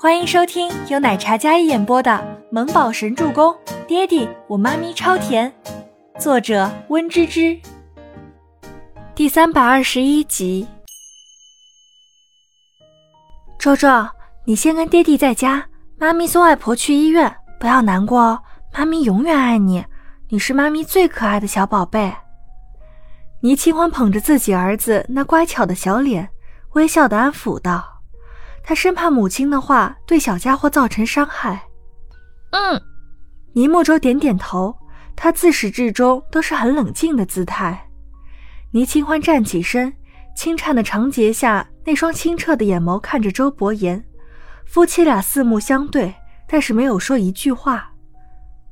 欢迎收听由奶茶嘉一演播的《萌宝神助攻》，爹地我妈咪超甜，作者温芝芝。第三百二十一集。周周，你先跟爹地在家，妈咪送外婆去医院，不要难过哦，妈咪永远爱你，你是妈咪最可爱的小宝贝。倪清欢捧着自己儿子那乖巧的小脸，微笑的安抚道。他生怕母亲的话对小家伙造成伤害。嗯，倪莫舟点点头。他自始至终都是很冷静的姿态。倪清欢站起身，轻颤的长睫下那双清澈的眼眸看着周伯言，夫妻俩四目相对，但是没有说一句话。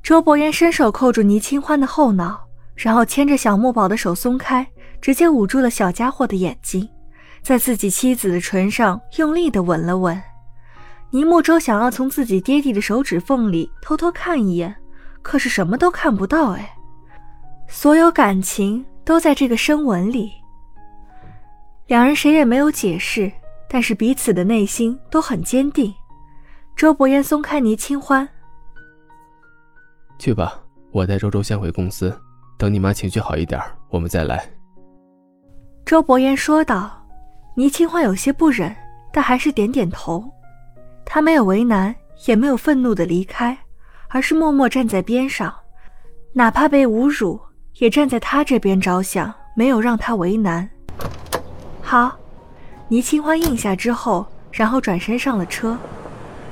周伯言伸手扣住倪清欢的后脑，然后牵着小木宝的手松开，直接捂住了小家伙的眼睛。在自己妻子的唇上用力的吻了吻，倪木舟想要从自己爹地的手指缝里偷偷看一眼，可是什么都看不到。哎，所有感情都在这个深吻里。两人谁也没有解释，但是彼此的内心都很坚定。周伯言松开倪清欢，去吧，我带周周先回公司，等你妈情绪好一点，我们再来。周伯言说道。倪清欢有些不忍，但还是点点头。他没有为难，也没有愤怒的离开，而是默默站在边上，哪怕被侮辱，也站在他这边着想，没有让他为难。好，倪清欢应下之后，然后转身上了车。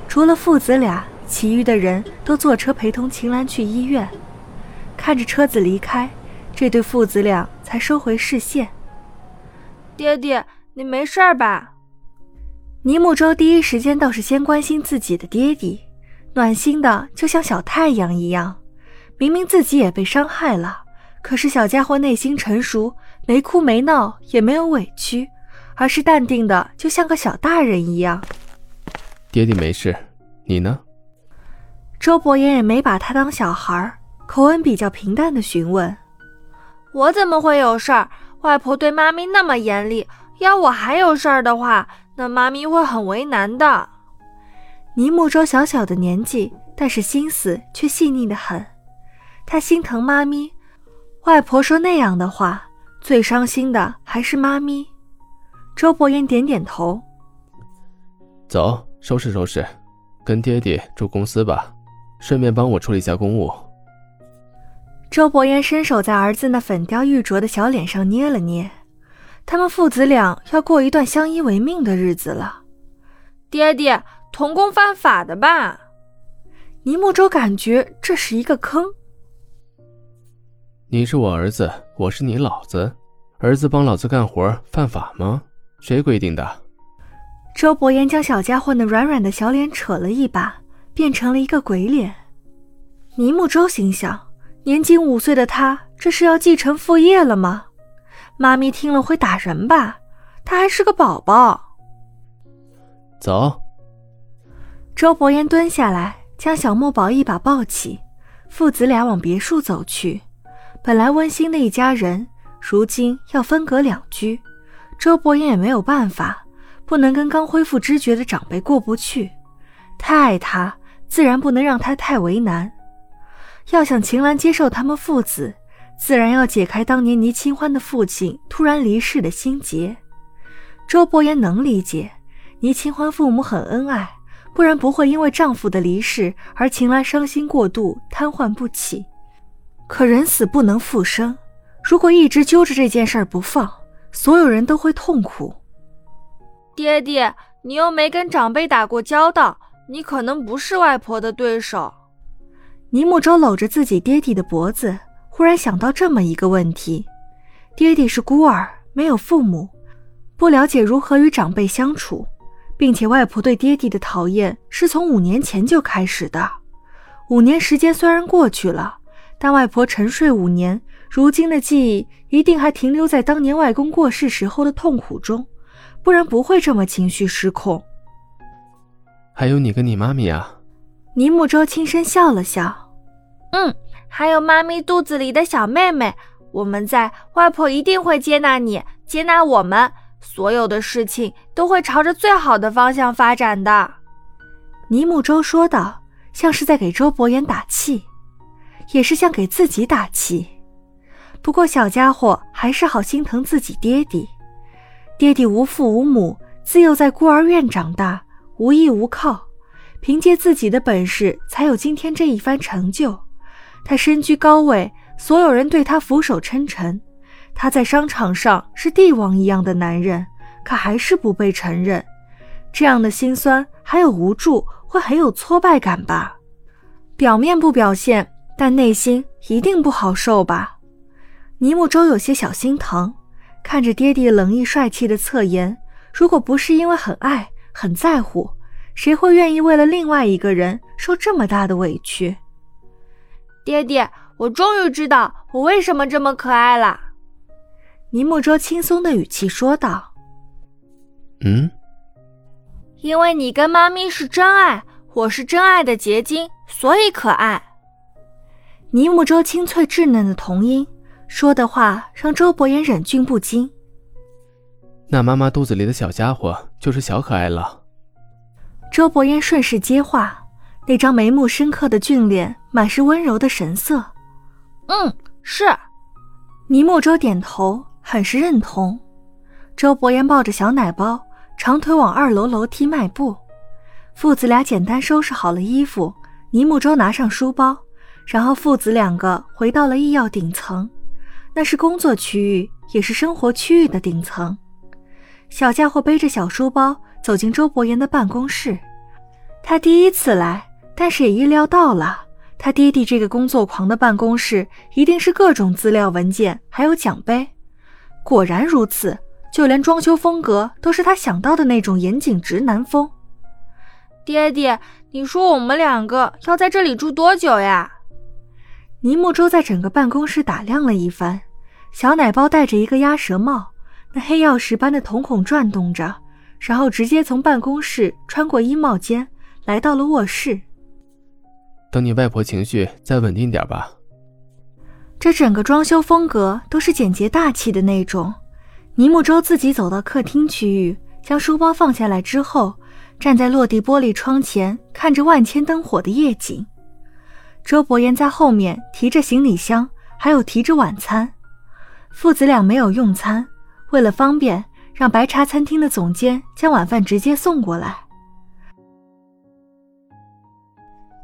除了父子俩，其余的人都坐车陪同秦岚去医院。看着车子离开，这对父子俩才收回视线。爹爹。你没事吧？尼木舟第一时间倒是先关心自己的爹地，暖心的就像小太阳一样。明明自己也被伤害了，可是小家伙内心成熟，没哭没闹，也没有委屈，而是淡定的，就像个小大人一样。爹地没事，你呢？周伯言也没把他当小孩，口吻比较平淡的询问：“我怎么会有事儿？外婆对妈咪那么严厉。”要我还有事儿的话，那妈咪会很为难的。尼木舟小小的年纪，但是心思却细腻的很。他心疼妈咪，外婆说那样的话，最伤心的还是妈咪。周伯言点点头，走，收拾收拾，跟爹爹住公司吧，顺便帮我处理一下公务。周伯言伸手在儿子那粉雕玉琢的小脸上捏了捏。他们父子俩要过一段相依为命的日子了。爹爹，童工犯法的吧？倪木舟感觉这是一个坑。你是我儿子，我是你老子，儿子帮老子干活犯法吗？谁规定的？周伯言将小家伙那软软的小脸扯了一把，变成了一个鬼脸。倪木舟心想：年仅五岁的他，这是要继承父业了吗？妈咪听了会打人吧？他还是个宝宝。走。周伯言蹲下来，将小墨宝一把抱起，父子俩往别墅走去。本来温馨的一家人，如今要分隔两居。周伯言也没有办法，不能跟刚恢复知觉的长辈过不去。太爱他，自然不能让他太为难。要想秦岚接受他们父子。自然要解开当年倪清欢的父亲突然离世的心结。周伯言能理解，倪清欢父母很恩爱，不然不会因为丈夫的离世而秦岚伤心过度，瘫痪不起。可人死不能复生，如果一直揪着这件事不放，所有人都会痛苦。爹爹，你又没跟长辈打过交道，你可能不是外婆的对手。倪木舟搂着自己爹地的脖子。忽然想到这么一个问题：爹爹是孤儿，没有父母，不了解如何与长辈相处，并且外婆对爹爹的讨厌是从五年前就开始的。五年时间虽然过去了，但外婆沉睡五年，如今的记忆一定还停留在当年外公过世时候的痛苦中，不然不会这么情绪失控。还有你跟你妈咪啊？倪木舟轻声笑了笑，嗯。还有妈咪肚子里的小妹妹，我们在，外婆一定会接纳你，接纳我们，所有的事情都会朝着最好的方向发展的。尼木舟说道，像是在给周伯言打气，也是像给自己打气。不过小家伙还是好心疼自己爹地，爹地无父无母，自幼在孤儿院长大，无依无靠，凭借自己的本事才有今天这一番成就。他身居高位，所有人对他俯首称臣。他在商场上是帝王一样的男人，可还是不被承认。这样的心酸，还有无助，会很有挫败感吧？表面不表现，但内心一定不好受吧？尼木舟有些小心疼，看着爹地冷毅帅气的侧颜，如果不是因为很爱、很在乎，谁会愿意为了另外一个人受这么大的委屈？爹爹，我终于知道我为什么这么可爱了。尼木舟轻松的语气说道：“嗯，因为你跟妈咪是真爱，我是真爱的结晶，所以可爱。”尼木舟清脆稚嫩的童音。说的话让周伯言忍俊不禁。那妈妈肚子里的小家伙就是小可爱了。周伯言顺势接话，那张眉目深刻的俊脸满是温柔的神色。嗯，是。倪木舟点头，很是认同。周伯言抱着小奶包，长腿往二楼楼梯迈步。父子俩简单收拾好了衣服，倪木舟拿上书包，然后父子两个回到了医药顶层。那是工作区域，也是生活区域的顶层。小家伙背着小书包走进周伯言的办公室。他第一次来，但是也意料到了，他爹地这个工作狂的办公室一定是各种资料文件，还有奖杯。果然如此，就连装修风格都是他想到的那种严谨直男风。爹爹，你说我们两个要在这里住多久呀？尼木舟在整个办公室打量了一番。小奶包戴着一个鸭舌帽，那黑曜石般的瞳孔转动着，然后直接从办公室穿过衣帽间，来到了卧室。等你外婆情绪再稳定点吧。这整个装修风格都是简洁大气的那种。倪木舟自己走到客厅区域，将书包放下来之后，站在落地玻璃窗前，看着万千灯火的夜景。周伯言在后面提着行李箱，还有提着晚餐。父子俩没有用餐，为了方便，让白茶餐厅的总监将晚饭直接送过来。